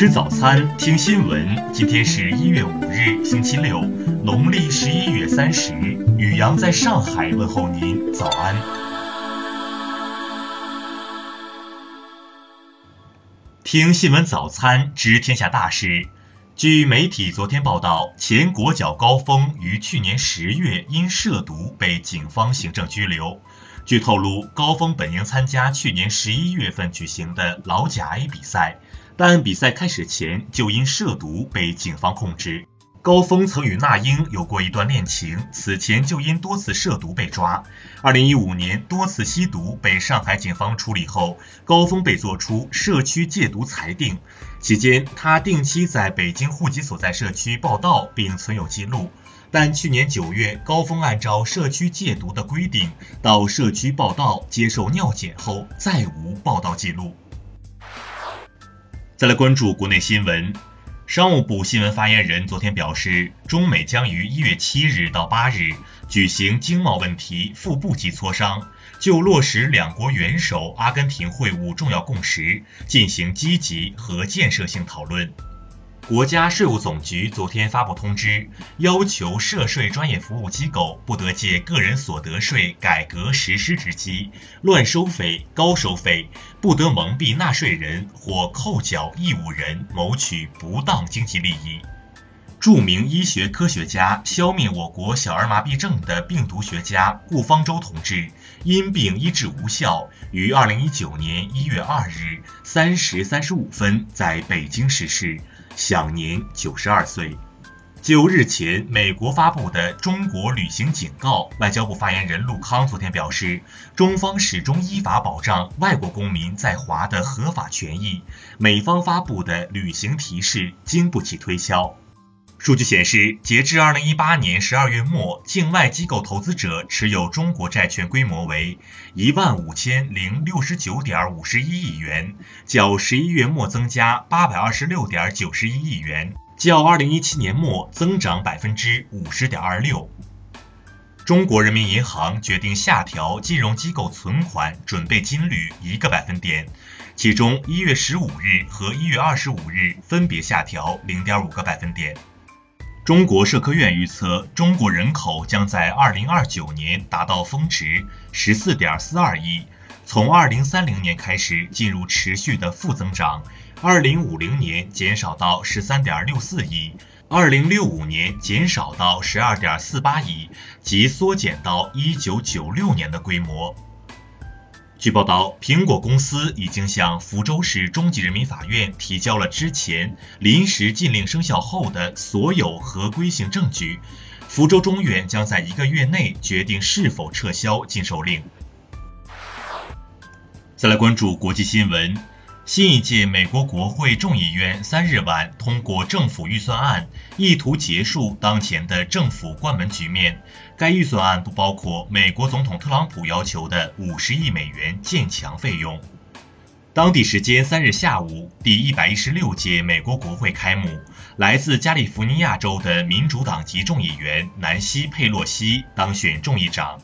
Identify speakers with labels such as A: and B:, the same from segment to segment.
A: 吃早餐，听新闻。今天是一月五日，星期六，农历十一月三十。雨阳在上海问候您，早安。听新闻早餐，知天下大事。据媒体昨天报道，前国脚高峰于去年十月因涉毒被警方行政拘留。据透露，高峰本应参加去年十一月份举行的老甲 A 比赛，但比赛开始前就因涉毒被警方控制。高峰曾与那英有过一段恋情，此前就因多次涉毒被抓。二零一五年多次吸毒被上海警方处理后，高峰被作出社区戒毒裁定。期间，他定期在北京户籍所在社区报到并存有记录。但去年九月，高峰按照社区戒毒的规定到社区报道接受尿检后，再无报道记录。再来关注国内新闻，商务部新闻发言人昨天表示，中美将于一月七日到八日举行经贸问题副部级磋商，就落实两国元首阿根廷会晤重要共识进行积极和建设性讨论。国家税务总局昨天发布通知，要求涉税专业服务机构不得借个人所得税改革实施之机乱收费、高收费，不得蒙蔽纳税人或扣缴义务人谋取不当经济利益。著名医学科学家、消灭我国小儿麻痹症的病毒学家顾方舟同志因病医治无效，于二零一九年一月二日三时三十五分在北京逝世。享年九十二岁。就日前美国发布的中国旅行警告，外交部发言人陆康昨天表示，中方始终依法保障外国公民在华的合法权益，美方发布的旅行提示经不起推敲。数据显示，截至二零一八年十二月末，境外机构投资者持有中国债券规模为一万五千零六十九点五十一亿元，较十一月末增加八百二十六点九十一亿元，较二零一七年末增长百分之五十点二六。中国人民银行决定下调金融机构存款准备金率一个百分点，其中一月十五日和一月二十五日分别下调零点五个百分点。中国社科院预测，中国人口将在二零二九年达到峰值十四点四二亿，从二零三零年开始进入持续的负增长，二零五零年减少到十三点六四亿，二零六五年减少到十二点四八亿，即缩减到一九九六年的规模。据报道，苹果公司已经向福州市中级人民法院提交了之前临时禁令生效后的所有合规性证据，福州中院将在一个月内决定是否撤销禁售令。再来关注国际新闻。新一届美国国会众议院三日晚通过政府预算案，意图结束当前的政府关门局面。该预算案不包括美国总统特朗普要求的五十亿美元建墙费用。当地时间三日下午，第一百一十六届美国国会开幕，来自加利福尼亚州的民主党籍众议员南希·佩洛西当选众议长。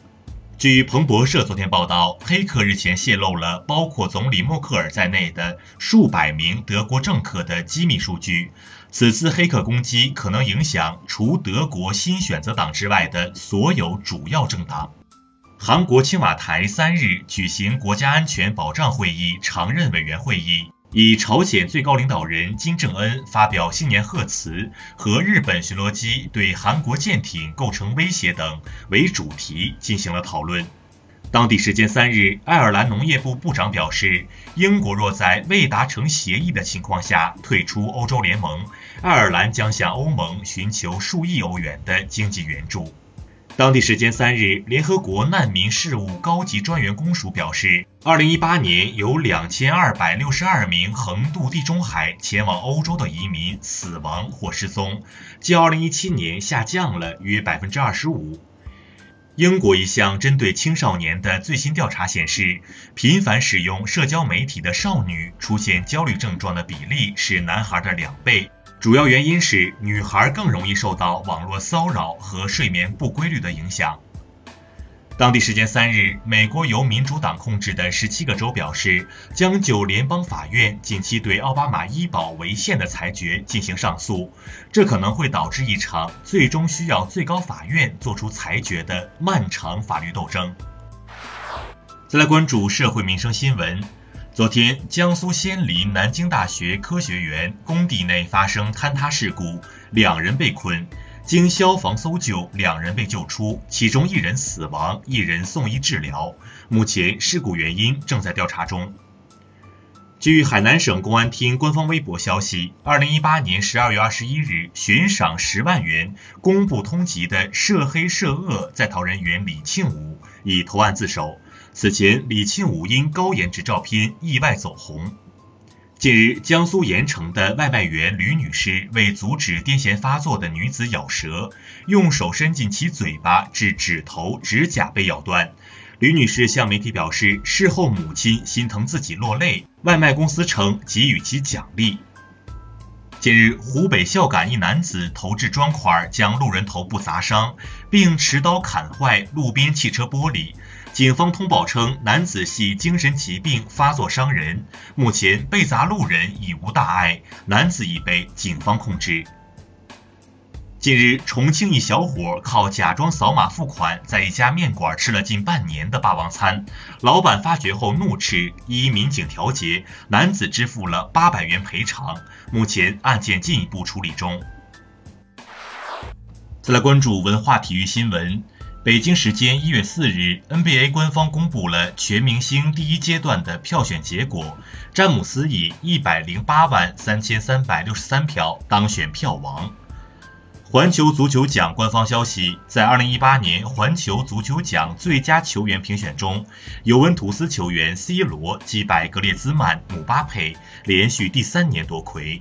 A: 据彭博社昨天报道，黑客日前泄露了包括总理默克尔在内的数百名德国政客的机密数据。此次黑客攻击可能影响除德国新选择党之外的所有主要政党。韩国青瓦台三日举行国家安全保障会议常任委员会议。以朝鲜最高领导人金正恩发表新年贺词和日本巡逻机对韩国舰艇构成威胁等为主题进行了讨论。当地时间三日，爱尔兰农业部部长表示，英国若在未达成协议的情况下退出欧洲联盟，爱尔兰将向欧盟寻求数亿欧元的经济援助。当地时间三日，联合国难民事务高级专员公署表示，二零一八年有两千二百六十二名横渡地中海前往欧洲的移民死亡或失踪，较二零一七年下降了约百分之二十五。英国一项针对青少年的最新调查显示，频繁使用社交媒体的少女出现焦虑症状的比例是男孩的两倍。主要原因是女孩更容易受到网络骚扰和睡眠不规律的影响。当地时间三日，美国由民主党控制的十七个州表示，将就联邦法院近期对奥巴马医保违宪的裁决进行上诉，这可能会导致一场最终需要最高法院作出裁决的漫长法律斗争。再来关注社会民生新闻，昨天，江苏仙林南京大学科学园工地内发生坍塌事故，两人被困。经消防搜救，两人被救出，其中一人死亡，一人送医治疗。目前事故原因正在调查中。据海南省公安厅官方微博消息，二零一八年十二月二十一日，悬赏十万元公布通缉的涉黑涉恶在逃人员李庆武已投案自首。此前，李庆武因高颜值照片意外走红。近日，江苏盐城的外卖员吕女士为阻止癫痫发作的女子咬舌，用手伸进其嘴巴，致指头、指甲被咬断。吕女士向媒体表示，事后母亲心疼自己落泪，外卖公司称给予其奖励。近日，湖北孝感一男子投掷砖块将路人头部砸伤，并持刀砍坏路边汽车玻璃。警方通报称，男子系精神疾病发作伤人，目前被砸路人已无大碍，男子已被警方控制。近日，重庆一小伙靠假装扫码付款，在一家面馆吃了近半年的霸王餐，老板发觉后怒斥，依民警调解，男子支付了八百元赔偿，目前案件进一步处理中。再来关注文化体育新闻。北京时间一月四日，NBA 官方公布了全明星第一阶段的票选结果，詹姆斯以一百零八万三千三百六十三票当选票王。环球足球奖官方消息，在二零一八年环球足球奖最佳球员评选中，尤文图斯球员 C 罗击败格列兹曼、姆巴佩，连续第三年夺魁。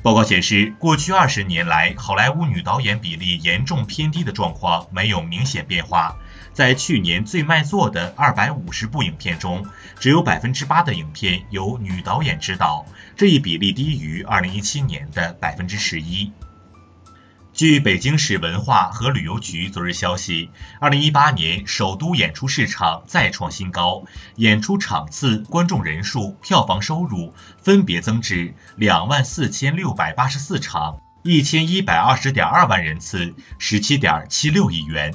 A: 报告显示，过去二十年来，好莱坞女导演比例严重偏低的状况没有明显变化。在去年最卖座的二百五十部影片中，只有百分之八的影片由女导演执导，这一比例低于二零一七年的百分之十一。据北京市文化和旅游局昨日消息，二零一八年首都演出市场再创新高，演出场次、观众人数、票房收入分别增至两万四千六百八十四场、一千一百二十点二万人次、十七点七六亿元。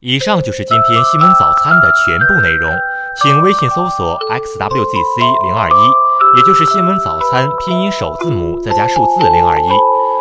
B: 以上就是今天新闻早餐的全部内容，请微信搜索 xwzc 零二一，也就是新闻早餐拼音首字母再加数字零二一。